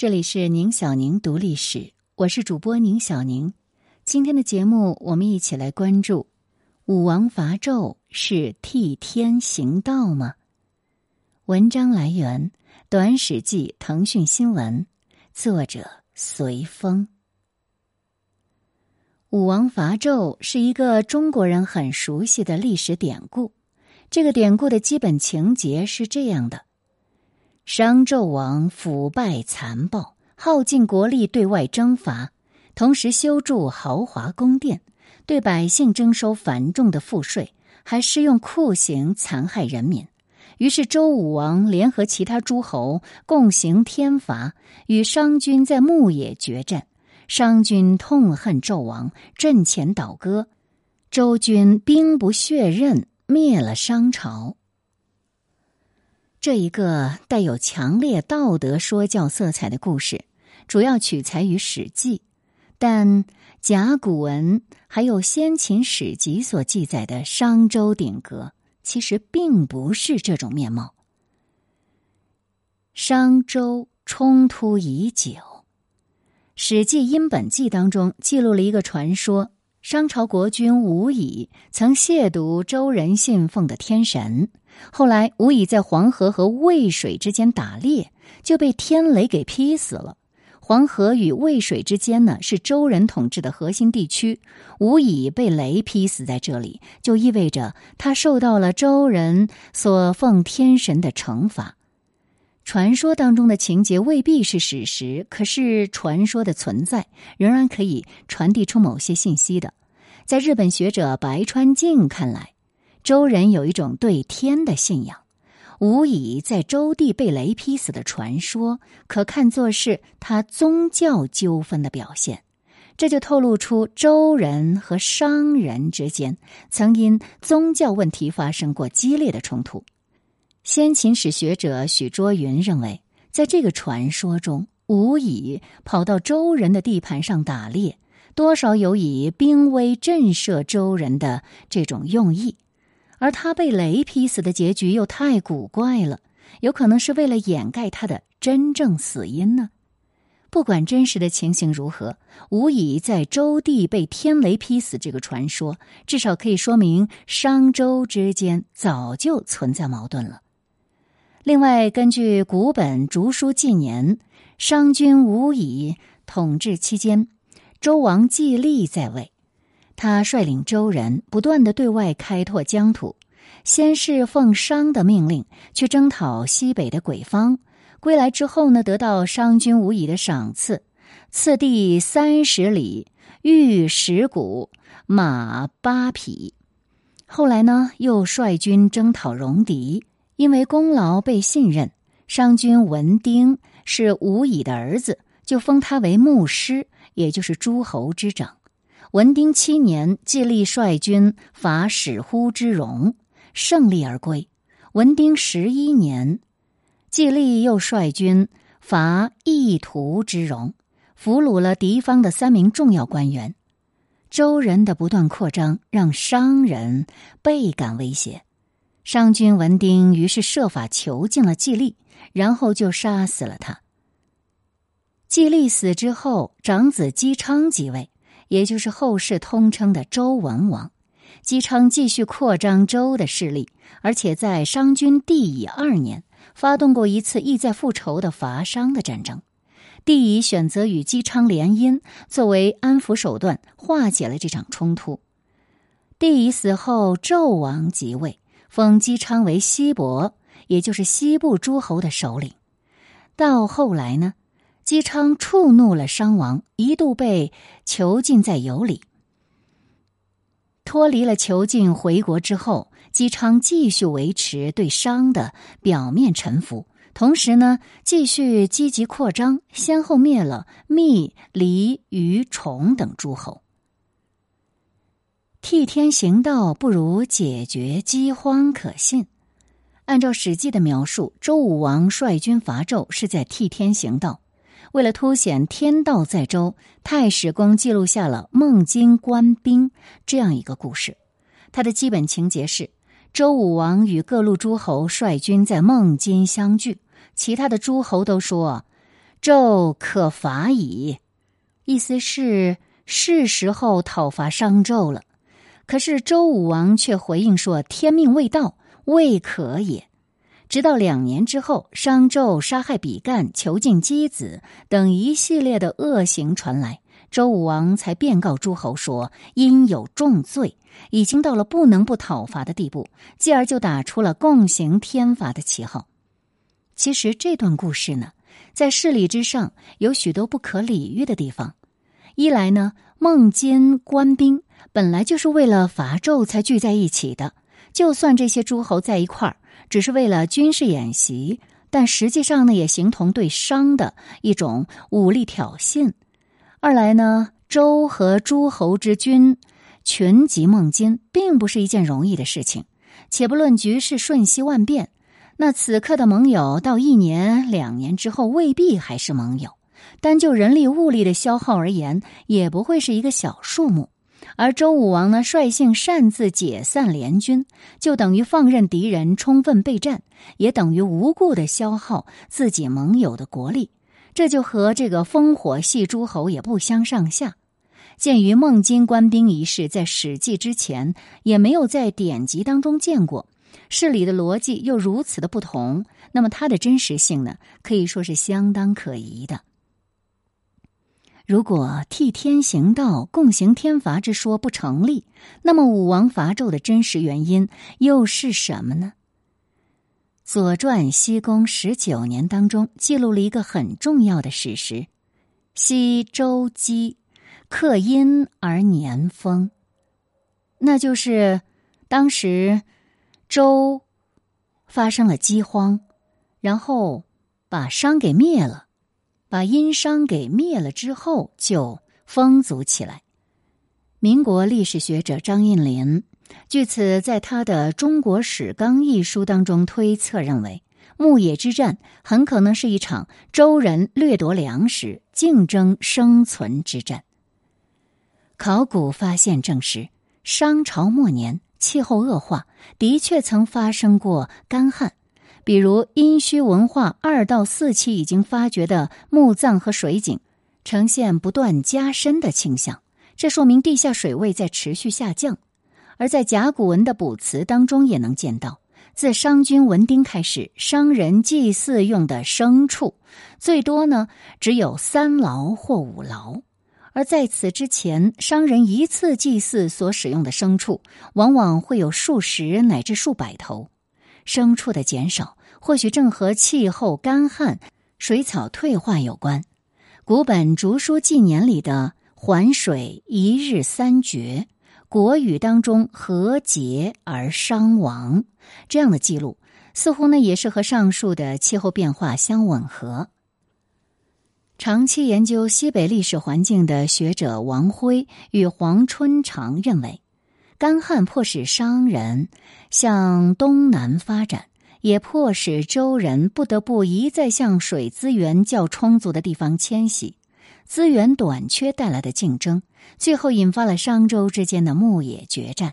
这里是宁小宁读历史，我是主播宁小宁。今天的节目，我们一起来关注武王伐纣是替天行道吗？文章来源《短史记》腾讯新闻，作者随风。武王伐纣是一个中国人很熟悉的历史典故。这个典故的基本情节是这样的。商纣王腐败残暴，耗尽国力对外征伐，同时修筑豪华宫殿，对百姓征收繁重的赋税，还施用酷刑残害人民。于是周武王联合其他诸侯共行天罚，与商军在牧野决战。商军痛恨纣王，阵前倒戈，周军兵不血刃，灭了商朝。这一个带有强烈道德说教色彩的故事，主要取材于《史记》，但甲骨文还有先秦史籍所记载的商周鼎革，其实并不是这种面貌。商周冲突已久，《史记·殷本纪》当中记录了一个传说。商朝国君吴乙曾亵渎周人信奉的天神，后来吴乙在黄河和渭水之间打猎，就被天雷给劈死了。黄河与渭水之间呢是周人统治的核心地区，吴乙被雷劈死在这里，就意味着他受到了周人所奉天神的惩罚。传说当中的情节未必是史实，可是传说的存在仍然可以传递出某些信息的。在日本学者白川静看来，周人有一种对天的信仰。吴乙在周地被雷劈死的传说，可看作是他宗教纠纷的表现。这就透露出周人和商人之间曾因宗教问题发生过激烈的冲突。先秦史学者许倬云认为，在这个传说中，吴乙跑到周人的地盘上打猎，多少有以兵威震慑周人的这种用意；而他被雷劈死的结局又太古怪了，有可能是为了掩盖他的真正死因呢？不管真实的情形如何，无疑在周地被天雷劈死这个传说，至少可以说明商周之间早就存在矛盾了。另外，根据古本竹书纪年，商君无以统治期间，周王季历在位。他率领周人不断的对外开拓疆土，先是奉商的命令去征讨西北的鬼方，归来之后呢，得到商君吴乙的赏赐，赐地三十里，玉十谷，马八匹。后来呢，又率军征讨戎狄。因为功劳被信任，商君文丁是无乙的儿子，就封他为牧师，也就是诸侯之长。文丁七年，季历率军伐始乎之戎，胜利而归。文丁十一年，季历又率军伐义图之戎，俘虏了敌方的三名重要官员。周人的不断扩张，让商人倍感威胁。商君文丁于是设法囚禁了季历，然后就杀死了他。季历死之后，长子姬昌即位，也就是后世通称的周文王。姬昌继续扩张周的势力，而且在商君帝乙二年发动过一次意在复仇的伐商的战争。帝乙选择与姬昌联姻，作为安抚手段，化解了这场冲突。帝乙死后，纣王即位。封姬昌为西伯，也就是西部诸侯的首领。到后来呢，姬昌触怒了商王，一度被囚禁在羑里。脱离了囚禁，回国之后，姬昌继续维持对商的表面臣服，同时呢，继续积极扩张，先后灭了密、黎、虞、崇等诸侯。替天行道不如解决饥荒可信。按照《史记》的描述，周武王率军伐纣是在替天行道。为了凸显天道在周，太史公记录下了孟津官兵这样一个故事。它的基本情节是：周武王与各路诸侯率军在孟津相聚，其他的诸侯都说纣可伐矣。”意思是是时候讨伐商纣了。可是周武王却回应说：“天命未到，未可也。”直到两年之后，商纣杀害比干、囚禁箕子等一系列的恶行传来，周武王才便告诸侯说：“因有重罪，已经到了不能不讨伐的地步。”继而就打出了共行天罚的旗号。其实这段故事呢，在事理之上有许多不可理喻的地方。一来呢，孟津官兵本来就是为了伐纣才聚在一起的，就算这些诸侯在一块儿。只是为了军事演习，但实际上呢，也形同对商的一种武力挑衅。二来呢，周和诸侯之君群集孟津，并不是一件容易的事情。且不论局势瞬息万变，那此刻的盟友到一年、两年之后未必还是盟友。单就人力物力的消耗而言，也不会是一个小数目。而周武王呢，率性擅自解散联军，就等于放任敌人充分备战，也等于无故的消耗自己盟友的国力。这就和这个烽火戏诸侯也不相上下。鉴于孟津官兵一事在《史记》之前也没有在典籍当中见过，事理的逻辑又如此的不同，那么它的真实性呢，可以说是相当可疑的。如果替天行道、共行天罚之说不成立，那么武王伐纣的真实原因又是什么呢？《左传·西公十九年》当中记录了一个很重要的史实：西周姬克殷而年丰，那就是当时周发生了饥荒，然后把商给灭了。把殷商给灭了之后，就丰足起来。民国历史学者张应麟据此在他的《中国史纲》一书当中推测认为，牧野之战很可能是一场周人掠夺粮食、竞争生存之战。考古发现证实，商朝末年气候恶化，的确曾发生过干旱。比如殷墟文化二到四期已经发掘的墓葬和水井，呈现不断加深的倾向，这说明地下水位在持续下降。而在甲骨文的卜辞当中也能见到，自商君文丁开始，商人祭祀用的牲畜最多呢只有三劳或五劳，而在此之前，商人一次祭祀所使用的牲畜往往会有数十乃至数百头。牲畜的减少，或许正和气候干旱、水草退化有关。古本《竹书纪年》里的“环水一日三绝”，国语当中“和节而伤亡”这样的记录，似乎呢也是和上述的气候变化相吻合。长期研究西北历史环境的学者王辉与黄春长认为。干旱迫使商人向东南发展，也迫使周人不得不一再向水资源较充足的地方迁徙。资源短缺带来的竞争，最后引发了商周之间的牧野决战。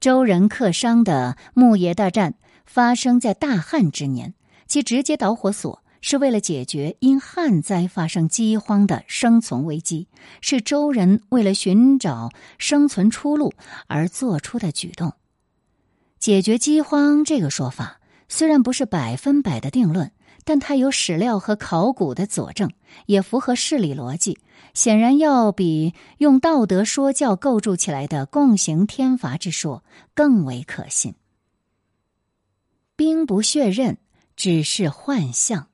周人克商的牧野大战发生在大旱之年，其直接导火索。是为了解决因旱灾发生饥荒的生存危机，是周人为了寻找生存出路而做出的举动。解决饥荒这个说法虽然不是百分百的定论，但它有史料和考古的佐证，也符合事理逻辑，显然要比用道德说教构筑起来的共行天罚之说更为可信。兵不血刃，只是幻象。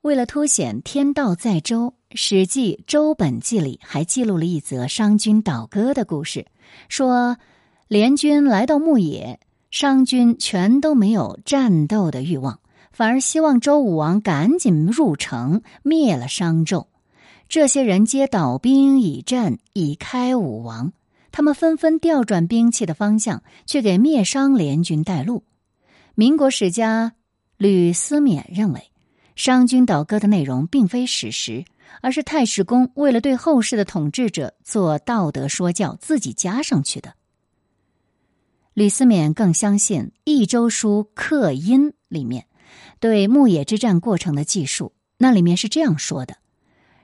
为了凸显天道在周，《史记·周本纪》里还记录了一则商君倒戈的故事。说联军来到牧野，商军全都没有战斗的欲望，反而希望周武王赶紧入城灭了商纣。这些人皆倒兵以战，以开武王。他们纷纷调转兵器的方向，去给灭商联军带路。民国史家吕思勉认为。商君倒戈的内容并非史实，而是太史公为了对后世的统治者做道德说教，自己加上去的。吕思勉更相信《益州书·克殷》里面对牧野之战过程的记述，那里面是这样说的：“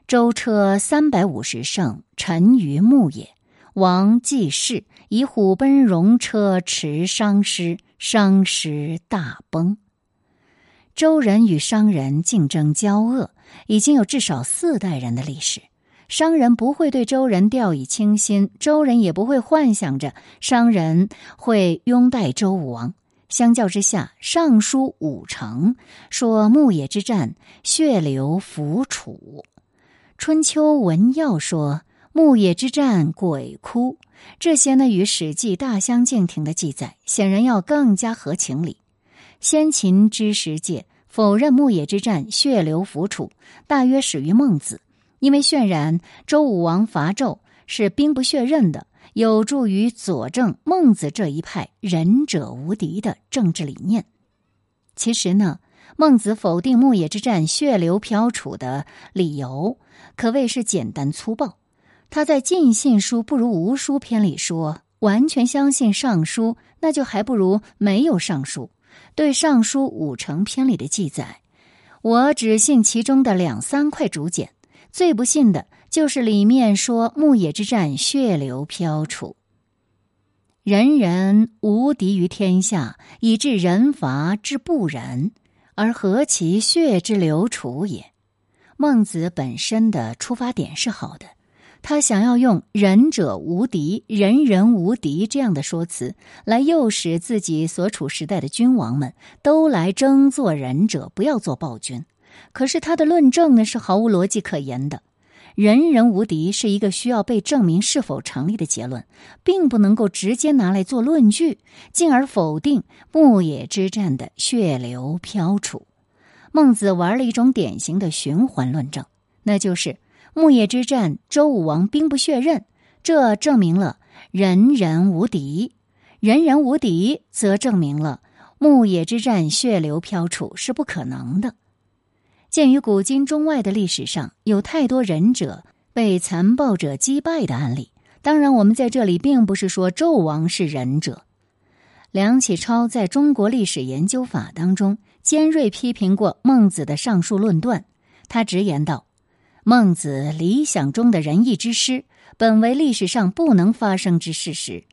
舟车三百五十乘，沉于牧野。王继世以虎贲戎车驰商师，商师大崩。”周人与商人竞争交恶，已经有至少四代人的历史。商人不会对周人掉以轻心，周人也不会幻想着商人会拥戴周武王。相较之下，《尚书·武成》说牧野之战血流浮楚，《春秋文要》说牧野之战鬼哭。这些呢，与《史记》大相径庭的记载，显然要更加合情理。先秦知识界否认牧野之战血流浮楚，大约始于孟子，因为渲染周武王伐纣是兵不血刃的，有助于佐证孟子这一派仁者无敌的政治理念。其实呢，孟子否定牧野之战血流飘杵的理由可谓是简单粗暴。他在《尽信书不如无书》篇里说：“完全相信《尚书》，那就还不如没有《尚书》。”对《尚书》五成篇里的记载，我只信其中的两三块竹简，最不信的就是里面说牧野之战血流飘楚，人人无敌于天下，以致人伐之不仁，而何其血之流楚也？孟子本身的出发点是好的。他想要用“仁者无敌”“人人无敌”这样的说辞，来诱使自己所处时代的君王们都来争做仁者，不要做暴君。可是他的论证呢是毫无逻辑可言的，“人人无敌”是一个需要被证明是否成立的结论，并不能够直接拿来做论据，进而否定牧野之战的血流飘杵。孟子玩了一种典型的循环论证，那就是。牧野之战，周武王兵不血刃，这证明了人人无敌；人人无敌，则证明了牧野之战血流飘杵是不可能的。鉴于古今中外的历史上有太多仁者被残暴者击败的案例，当然，我们在这里并不是说纣王是仁者。梁启超在中国历史研究法当中尖锐批评过孟子的上述论断，他直言道。孟子理想中的仁义之师，本为历史上不能发生之事实。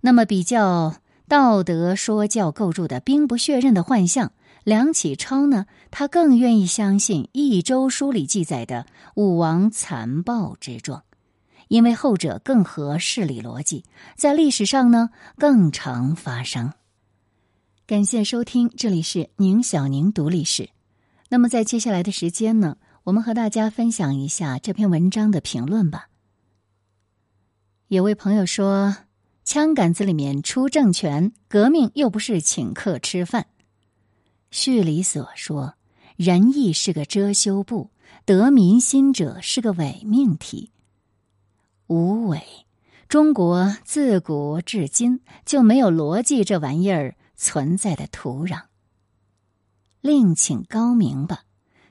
那么，比较道德说教构筑的兵不血刃的幻象，梁启超呢？他更愿意相信《益州书》里记载的武王残暴之状，因为后者更合事理逻辑，在历史上呢更常发生。感谢收听，这里是宁小宁读历史。那么，在接下来的时间呢？我们和大家分享一下这篇文章的评论吧。有位朋友说：“枪杆子里面出政权，革命又不是请客吃饭。”序里所说：“仁义是个遮羞布，得民心者是个伪命题。”无伪，中国自古至今就没有逻辑这玩意儿存在的土壤。另请高明吧。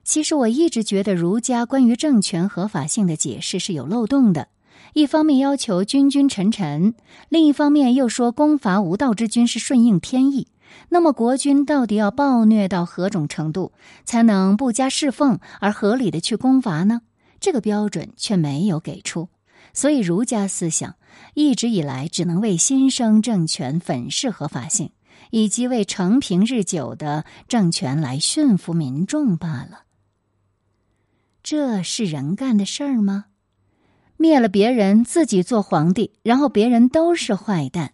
其实我一直觉得儒家关于政权合法性的解释是有漏洞的。一方面要求君君臣臣，另一方面又说攻伐无道之君是顺应天意。那么国君到底要暴虐到何种程度，才能不加侍奉而合理的去攻伐呢？这个标准却没有给出。所以儒家思想一直以来只能为新生政权粉饰合法性，以及为承平日久的政权来驯服民众罢了。这是人干的事儿吗？灭了别人，自己做皇帝，然后别人都是坏蛋。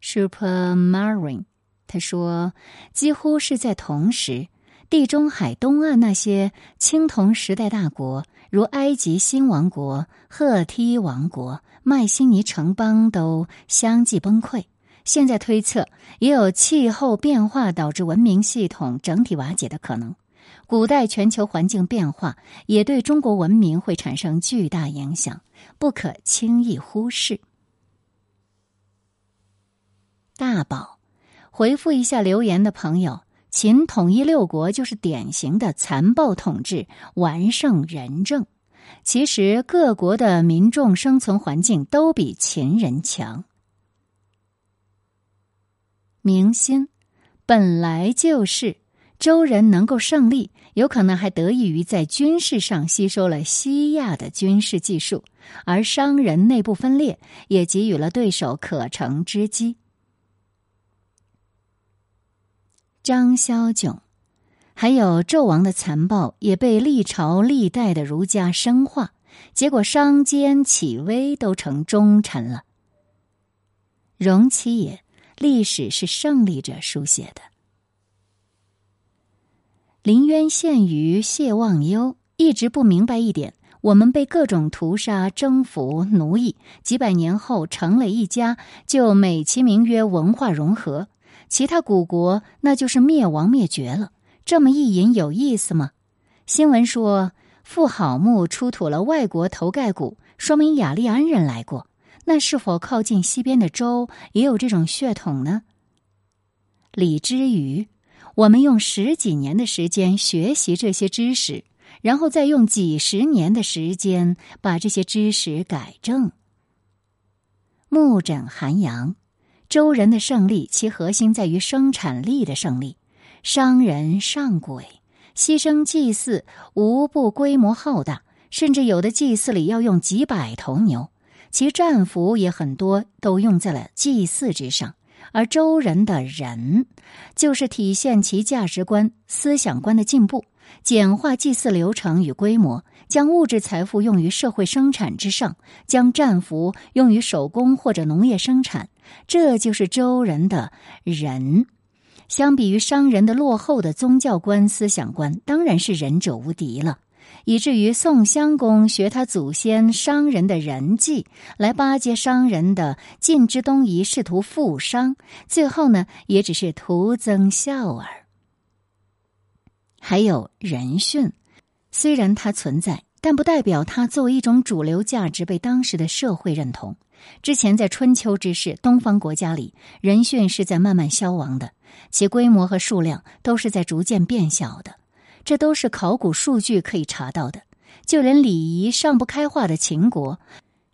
Super Marine，他说，几乎是在同时，地中海东岸那些青铜时代大国，如埃及新王国、赫梯王国、迈锡尼城邦，都相继崩溃。现在推测，也有气候变化导致文明系统整体瓦解的可能。古代全球环境变化也对中国文明会产生巨大影响，不可轻易忽视。大宝，回复一下留言的朋友，秦统一六国就是典型的残暴统治，完胜仁政。其实各国的民众生存环境都比秦人强。明心本来就是。周人能够胜利，有可能还得益于在军事上吸收了西亚的军事技术，而商人内部分裂也给予了对手可乘之机。张萧炯，还有纣王的残暴也被历朝历代的儒家深化，结果商坚启威都成忠臣了。容其也，历史是胜利者书写的。临渊羡鱼谢忘忧一直不明白一点：我们被各种屠杀、征服、奴役，几百年后成了一家，就美其名曰文化融合；其他古国那就是灭亡灭绝了。这么一引有意思吗？新闻说富好墓出土了外国头盖骨，说明雅利安人来过。那是否靠近西边的周也有这种血统呢？李之余。我们用十几年的时间学习这些知识，然后再用几十年的时间把这些知识改正。木枕寒阳，周人的胜利，其核心在于生产力的。胜利。商人上轨，牺牲祭祀，无不规模浩大，甚至有的祭祀里要用几百头牛，其战俘也很多都用在了祭祀之上。而周人的人，就是体现其价值观、思想观的进步，简化祭祀流程与规模，将物质财富用于社会生产之上，将战俘用于手工或者农业生产，这就是周人的仁。相比于商人的落后的宗教观、思想观，当然是仁者无敌了。以至于宋襄公学他祖先商人的人计，来巴结商人的晋之东夷，试图富商，最后呢，也只是徒增笑耳。还有人训，虽然它存在，但不代表它作为一种主流价值被当时的社会认同。之前在春秋之世，东方国家里，人训是在慢慢消亡的，其规模和数量都是在逐渐变小的。这都是考古数据可以查到的。就连礼仪尚不开化的秦国，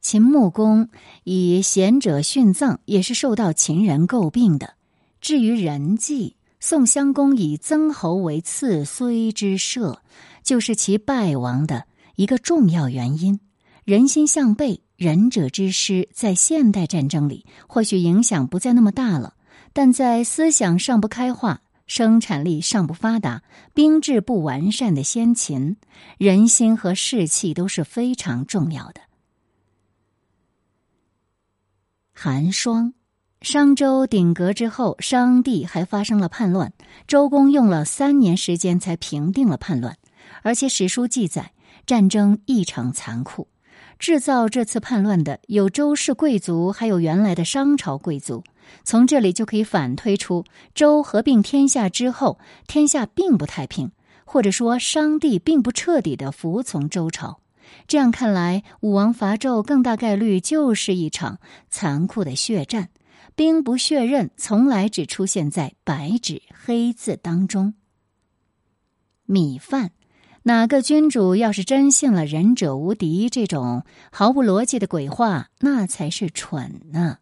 秦穆公以贤者殉葬也是受到秦人诟病的。至于人祭，宋襄公以曾侯为次虽之社，就是其败亡的一个重要原因。人心向背，仁者之师，在现代战争里或许影响不再那么大了，但在思想尚不开化。生产力尚不发达、兵制不完善的先秦，人心和士气都是非常重要的。寒霜，商周鼎革之后，商地还发生了叛乱，周公用了三年时间才平定了叛乱，而且史书记载战争异常残酷。制造这次叛乱的有周氏贵族，还有原来的商朝贵族。从这里就可以反推出，周合并天下之后，天下并不太平，或者说商帝并不彻底的服从周朝。这样看来，武王伐纣更大概率就是一场残酷的血战。兵不血刃，从来只出现在白纸黑字当中。米饭，哪个君主要是真信了“仁者无敌”这种毫无逻辑的鬼话，那才是蠢呢。